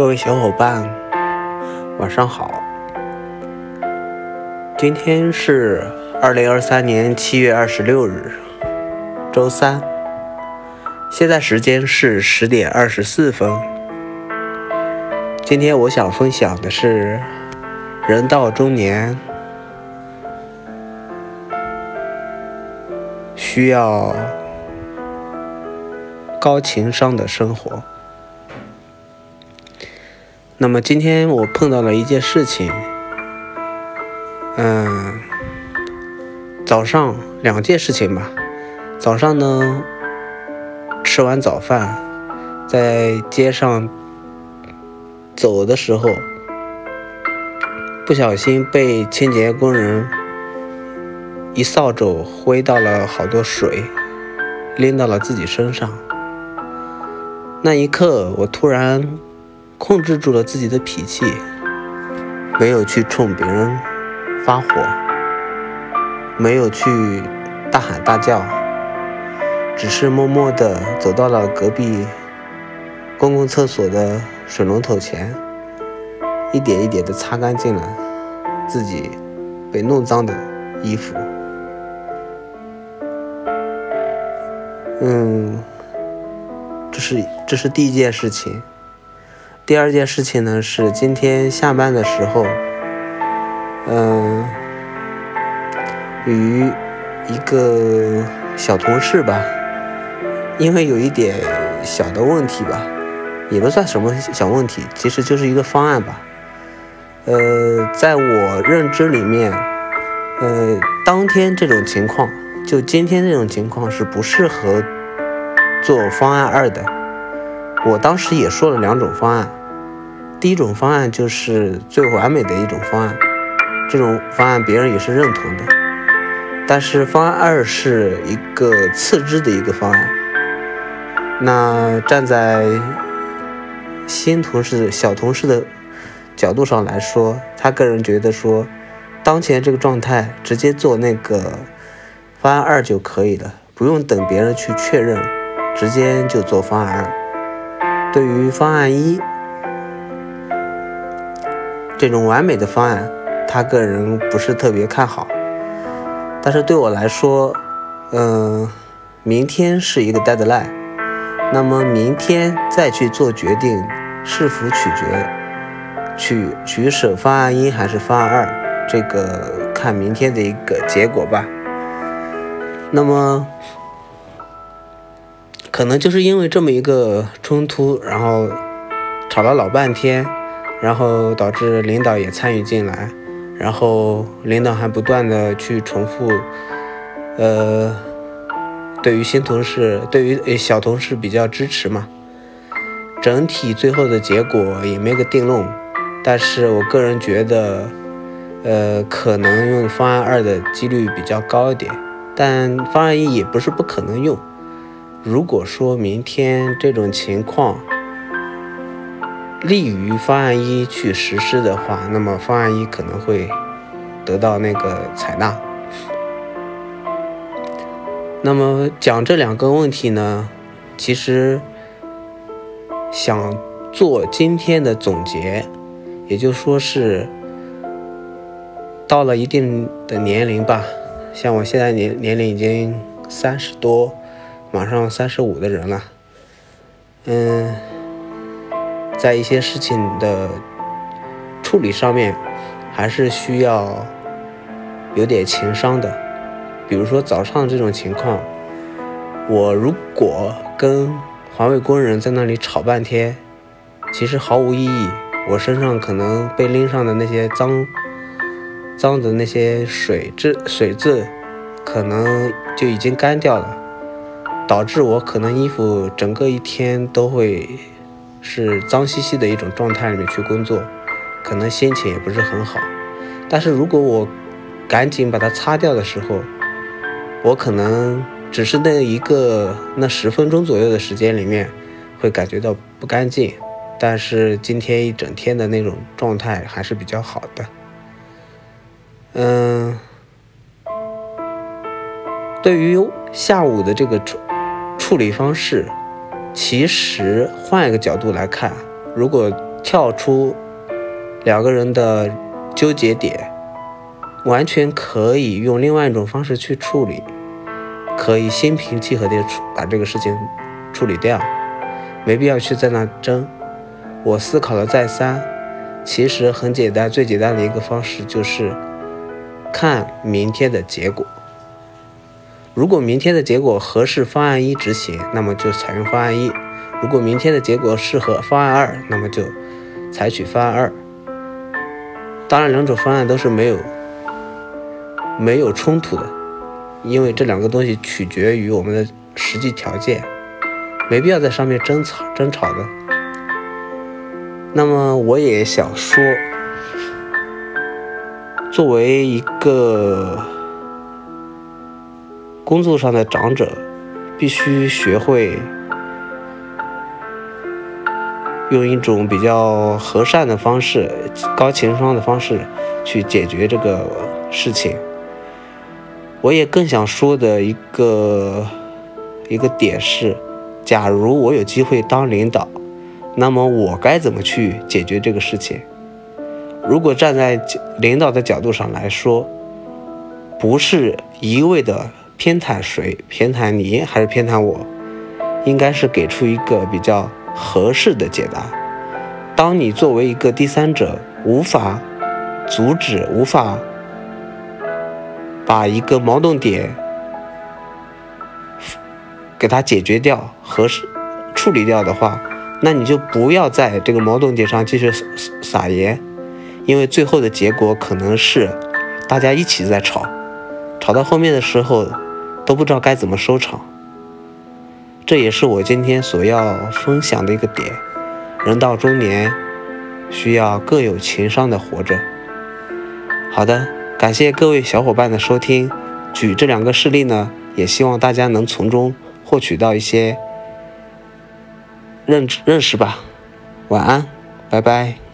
各位小伙伴，晚上好。今天是二零二三年七月二十六日，周三。现在时间是十点二十四分。今天我想分享的是，人到中年需要。高情商的生活。那么今天我碰到了一件事情，嗯，早上两件事情吧。早上呢，吃完早饭，在街上走的时候，不小心被清洁工人一扫帚挥到了好多水，淋到了自己身上。那一刻，我突然控制住了自己的脾气，没有去冲别人发火，没有去大喊大叫，只是默默地走到了隔壁公共厕所的水龙头前，一点一点地擦干净了自己被弄脏的衣服。嗯。这是这是第一件事情，第二件事情呢是今天下班的时候，嗯，与一个小同事吧，因为有一点小的问题吧，也不算什么小问题，其实就是一个方案吧。呃，在我认知里面，呃，当天这种情况，就今天这种情况是不适合。做方案二的，我当时也说了两种方案。第一种方案就是最完美的一种方案，这种方案别人也是认同的。但是方案二是一个次之的一个方案。那站在新同事、小同事的角度上来说，他个人觉得说，当前这个状态直接做那个方案二就可以了，不用等别人去确认。直接就做方案二。对于方案一这种完美的方案，他个人不是特别看好。但是对我来说，嗯，明天是一个 deadline，那么明天再去做决定，是否取决取取舍方案一还是方案二，这个看明天的一个结果吧。那么。可能就是因为这么一个冲突，然后吵了老半天，然后导致领导也参与进来，然后领导还不断的去重复，呃，对于新同事，对于小同事比较支持嘛，整体最后的结果也没个定论，但是我个人觉得，呃，可能用方案二的几率比较高一点，但方案一也不是不可能用。如果说明天这种情况利于方案一去实施的话，那么方案一可能会得到那个采纳。那么讲这两个问题呢，其实想做今天的总结，也就说是到了一定的年龄吧，像我现在年年龄已经三十多。马上三十五的人了，嗯，在一些事情的处理上面，还是需要有点情商的。比如说早上这种情况，我如果跟环卫工人在那里吵半天，其实毫无意义。我身上可能被拎上的那些脏脏的那些水渍水渍，可能就已经干掉了。导致我可能衣服整个一天都会是脏兮兮的一种状态里面去工作，可能心情也不是很好。但是如果我赶紧把它擦掉的时候，我可能只是那一个那十分钟左右的时间里面会感觉到不干净，但是今天一整天的那种状态还是比较好的。嗯，对于下午的这个。处处理方式，其实换一个角度来看，如果跳出两个人的纠结点，完全可以用另外一种方式去处理，可以心平气和的处把这个事情处理掉，没必要去在那争。我思考了再三，其实很简单，最简单的一个方式就是看明天的结果。如果明天的结果合适方案一执行，那么就采用方案一；如果明天的结果适合方案二，那么就采取方案二。当然，两种方案都是没有没有冲突的，因为这两个东西取决于我们的实际条件，没必要在上面争吵争吵的。那么我也想说，作为一个工作上的长者，必须学会用一种比较和善的方式、高情商的方式去解决这个事情。我也更想说的一个一个点是，假如我有机会当领导。那么我该怎么去解决这个事情？如果站在领导的角度上来说，不是一味的偏袒谁，偏袒你还是偏袒我，应该是给出一个比较合适的解答。当你作为一个第三者，无法阻止、无法把一个矛盾点给它解决掉、合适处理掉的话。那你就不要在这个矛盾点上继续撒盐，因为最后的结果可能是大家一起在吵，吵到后面的时候都不知道该怎么收场。这也是我今天所要分享的一个点：人到中年需要更有情商的活着。好的，感谢各位小伙伴的收听。举这两个事例呢，也希望大家能从中获取到一些。认认识吧，晚安，拜拜。